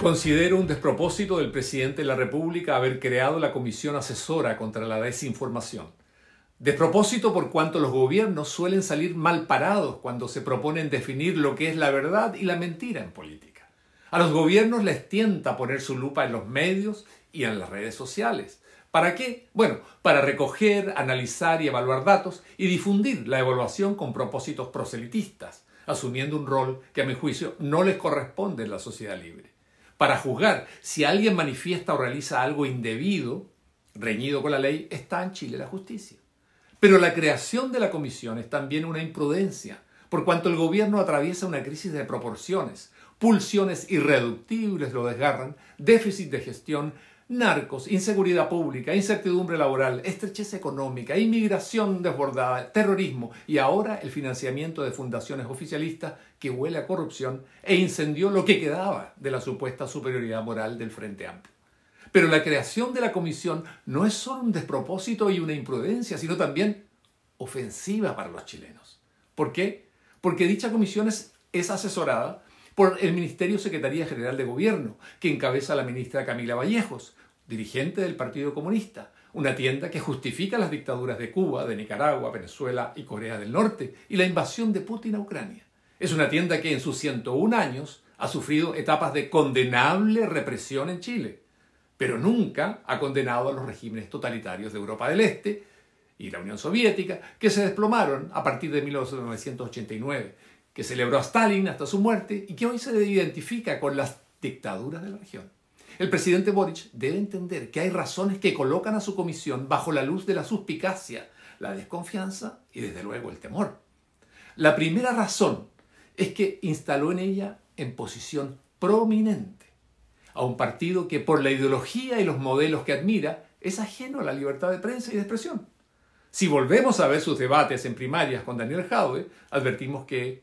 Considero un despropósito del presidente de la República haber creado la Comisión Asesora contra la Desinformación. Despropósito por cuanto los gobiernos suelen salir mal parados cuando se proponen definir lo que es la verdad y la mentira en política. A los gobiernos les tienta poner su lupa en los medios y en las redes sociales. ¿Para qué? Bueno, para recoger, analizar y evaluar datos y difundir la evaluación con propósitos proselitistas, asumiendo un rol que a mi juicio no les corresponde en la sociedad libre para juzgar si alguien manifiesta o realiza algo indebido, reñido con la ley, está en Chile la justicia. Pero la creación de la comisión es también una imprudencia, por cuanto el gobierno atraviesa una crisis de proporciones, pulsiones irreductibles lo desgarran, déficit de gestión, narcos, inseguridad pública, incertidumbre laboral, estrechez económica, inmigración desbordada, terrorismo y ahora el financiamiento de fundaciones oficialistas que huele a corrupción e incendió lo que quedaba de la supuesta superioridad moral del Frente Amplio. Pero la creación de la comisión no es solo un despropósito y una imprudencia, sino también ofensiva para los chilenos. ¿Por qué? Porque dicha comisión es, es asesorada por el Ministerio Secretaría General de Gobierno, que encabeza la ministra Camila Vallejos, dirigente del Partido Comunista, una tienda que justifica las dictaduras de Cuba, de Nicaragua, Venezuela y Corea del Norte y la invasión de Putin a Ucrania. Es una tienda que en sus 101 años ha sufrido etapas de condenable represión en Chile, pero nunca ha condenado a los regímenes totalitarios de Europa del Este y la Unión Soviética, que se desplomaron a partir de 1989 que celebró a Stalin hasta su muerte y que hoy se identifica con las dictaduras de la región. El presidente Boric debe entender que hay razones que colocan a su comisión bajo la luz de la suspicacia, la desconfianza y desde luego el temor. La primera razón es que instaló en ella en posición prominente a un partido que por la ideología y los modelos que admira es ajeno a la libertad de prensa y de expresión. Si volvemos a ver sus debates en primarias con Daniel Jaude, advertimos que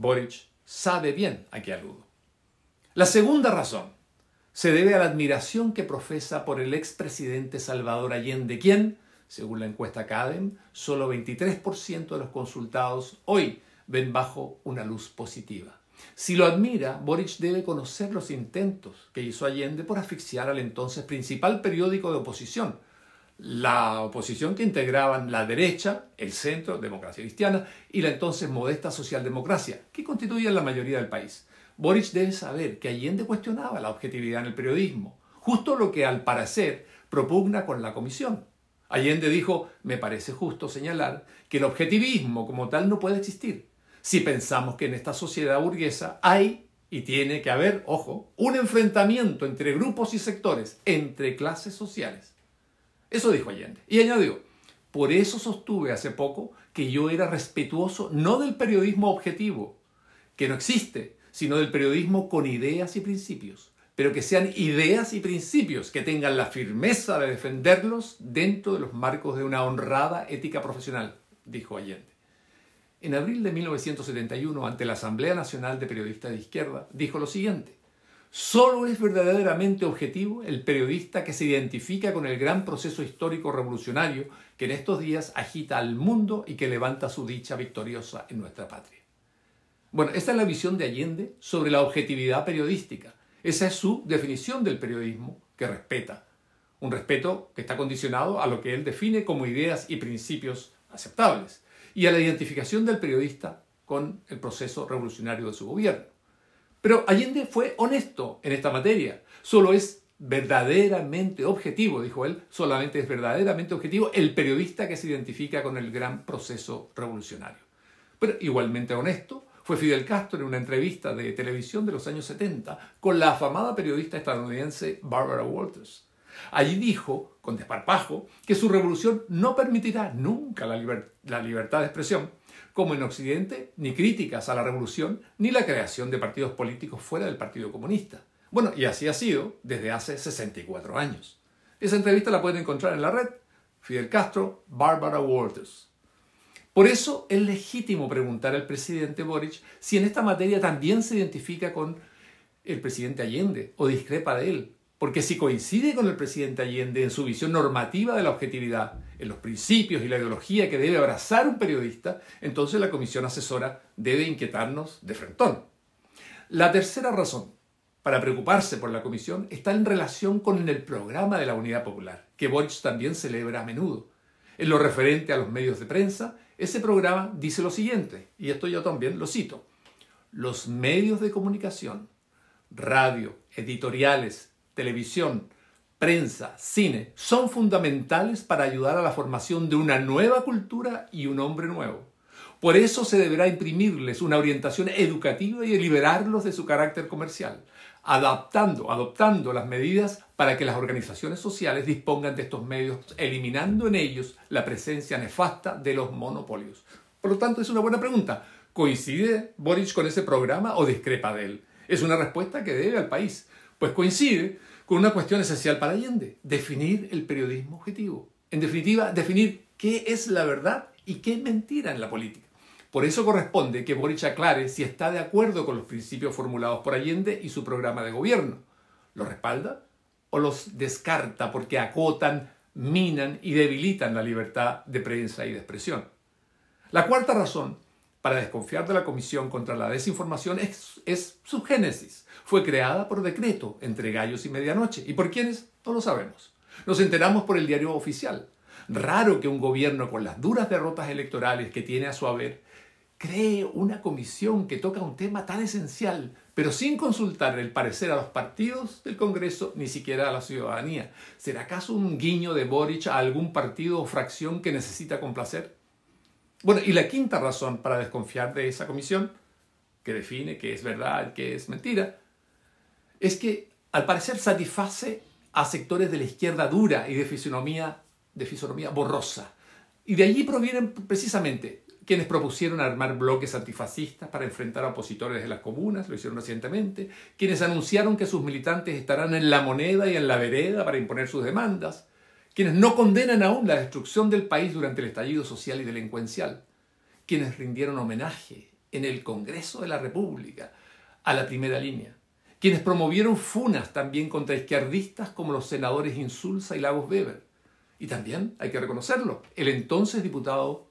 Boric sabe bien a qué aludo. La segunda razón se debe a la admiración que profesa por el expresidente Salvador Allende, quien, según la encuesta CADEM, solo 23% de los consultados hoy ven bajo una luz positiva. Si lo admira, Boric debe conocer los intentos que hizo Allende por asfixiar al entonces principal periódico de oposición, la oposición que integraban la derecha, el centro, democracia cristiana, y la entonces modesta socialdemocracia, que constituían la mayoría del país. Boric debe saber que Allende cuestionaba la objetividad en el periodismo, justo lo que al parecer propugna con la comisión. Allende dijo, me parece justo señalar que el objetivismo como tal no puede existir, si pensamos que en esta sociedad burguesa hay y tiene que haber, ojo, un enfrentamiento entre grupos y sectores, entre clases sociales. Eso dijo Allende. Y añadió, por eso sostuve hace poco que yo era respetuoso no del periodismo objetivo, que no existe, sino del periodismo con ideas y principios, pero que sean ideas y principios que tengan la firmeza de defenderlos dentro de los marcos de una honrada ética profesional, dijo Allende. En abril de 1971, ante la Asamblea Nacional de Periodistas de Izquierda, dijo lo siguiente, Solo es verdaderamente objetivo el periodista que se identifica con el gran proceso histórico revolucionario que en estos días agita al mundo y que levanta su dicha victoriosa en nuestra patria. Bueno, esta es la visión de Allende sobre la objetividad periodística. Esa es su definición del periodismo que respeta. Un respeto que está condicionado a lo que él define como ideas y principios aceptables y a la identificación del periodista con el proceso revolucionario de su gobierno. Pero Allende fue honesto en esta materia. Solo es verdaderamente objetivo, dijo él, solamente es verdaderamente objetivo el periodista que se identifica con el gran proceso revolucionario. Pero igualmente honesto fue Fidel Castro en una entrevista de televisión de los años 70 con la afamada periodista estadounidense Barbara Walters. Allí dijo, con desparpajo, que su revolución no permitirá nunca la, la libertad de expresión, como en Occidente, ni críticas a la revolución, ni la creación de partidos políticos fuera del Partido Comunista. Bueno, y así ha sido desde hace 64 años. Esa entrevista la pueden encontrar en la red. Fidel Castro, Barbara Walters. Por eso es legítimo preguntar al presidente Boric si en esta materia también se identifica con el presidente Allende o discrepa de él, porque si coincide con el presidente Allende en su visión normativa de la objetividad, en los principios y la ideología que debe abrazar un periodista, entonces la comisión asesora debe inquietarnos de frentón. La tercera razón para preocuparse por la comisión está en relación con el programa de la Unidad Popular, que Boric también celebra a menudo. En lo referente a los medios de prensa, ese programa dice lo siguiente, y esto yo también lo cito. Los medios de comunicación, radio, editoriales, televisión, prensa, cine, son fundamentales para ayudar a la formación de una nueva cultura y un hombre nuevo. Por eso se deberá imprimirles una orientación educativa y liberarlos de su carácter comercial, adaptando, adoptando las medidas para que las organizaciones sociales dispongan de estos medios, eliminando en ellos la presencia nefasta de los monopolios. Por lo tanto, es una buena pregunta. ¿Coincide Boric con ese programa o discrepa de él? Es una respuesta que debe al país, pues coincide con una cuestión esencial para Allende, definir el periodismo objetivo. En definitiva, definir qué es la verdad y qué es mentira en la política. Por eso corresponde que Boric aclare si está de acuerdo con los principios formulados por Allende y su programa de gobierno. ¿Los respalda o los descarta porque acotan, minan y debilitan la libertad de prensa y de expresión? La cuarta razón para desconfiar de la Comisión contra la Desinformación es, es su génesis. Fue creada por decreto entre gallos y medianoche. ¿Y por quiénes? No lo sabemos. Nos enteramos por el diario oficial. Raro que un gobierno con las duras derrotas electorales que tiene a su haber cree una comisión que toca un tema tan esencial, pero sin consultar el parecer a los partidos del Congreso, ni siquiera a la ciudadanía. ¿Será acaso un guiño de Boric a algún partido o fracción que necesita complacer? Bueno, y la quinta razón para desconfiar de esa comisión, que define qué es verdad, qué es mentira, es que al parecer satisface a sectores de la izquierda dura y de fisonomía, borrosa. Y de allí provienen precisamente quienes propusieron armar bloques antifascistas para enfrentar a opositores de las comunas, lo hicieron recientemente, quienes anunciaron que sus militantes estarán en la moneda y en la vereda para imponer sus demandas, quienes no condenan aún la destrucción del país durante el estallido social y delincuencial, quienes rindieron homenaje en el Congreso de la República a la primera línea, quienes promovieron funas también contra izquierdistas como los senadores Insulza y Lagos Weber, y también, hay que reconocerlo, el entonces diputado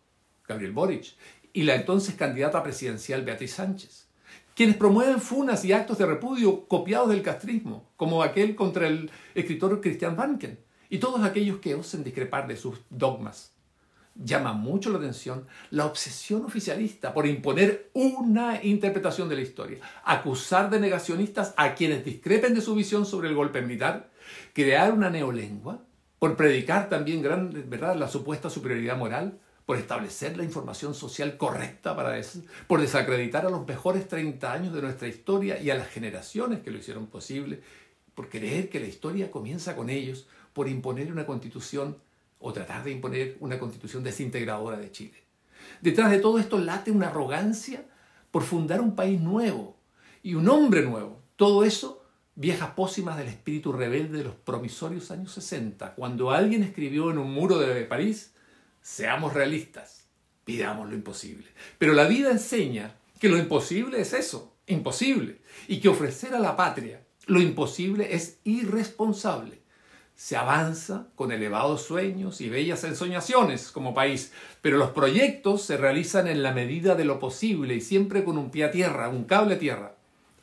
Gabriel Boric, y la entonces candidata presidencial Beatriz Sánchez, quienes promueven funas y actos de repudio copiados del castrismo, como aquel contra el escritor Christian Banken, y todos aquellos que osen discrepar de sus dogmas. Llama mucho la atención la obsesión oficialista por imponer una interpretación de la historia, acusar de negacionistas a quienes discrepen de su visión sobre el golpe militar, crear una neolengua, por predicar también gran, ¿verdad? la supuesta superioridad moral, por establecer la información social correcta para eso, por desacreditar a los mejores 30 años de nuestra historia y a las generaciones que lo hicieron posible, por creer que la historia comienza con ellos, por imponer una constitución o tratar de imponer una constitución desintegradora de Chile. Detrás de todo esto late una arrogancia por fundar un país nuevo y un hombre nuevo. Todo eso viejas pócimas del espíritu rebelde de los promisorios años 60, cuando alguien escribió en un muro de París, Seamos realistas, pidamos lo imposible. Pero la vida enseña que lo imposible es eso, imposible, y que ofrecer a la patria lo imposible es irresponsable. Se avanza con elevados sueños y bellas ensoñaciones como país, pero los proyectos se realizan en la medida de lo posible y siempre con un pie a tierra, un cable a tierra.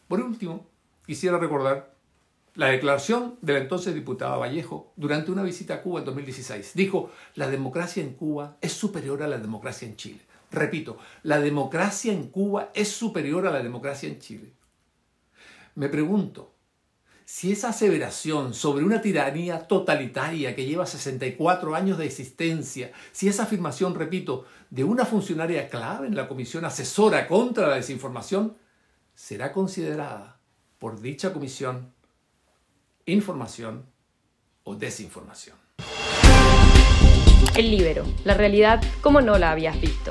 Por último, quisiera recordar la declaración de la entonces diputada Vallejo durante una visita a Cuba en 2016 dijo, la democracia en Cuba es superior a la democracia en Chile. Repito, la democracia en Cuba es superior a la democracia en Chile. Me pregunto, si esa aseveración sobre una tiranía totalitaria que lleva 64 años de existencia, si esa afirmación, repito, de una funcionaria clave en la Comisión Asesora contra la Desinformación, será considerada por dicha comisión información o desinformación. El libero, la realidad como no la habías visto.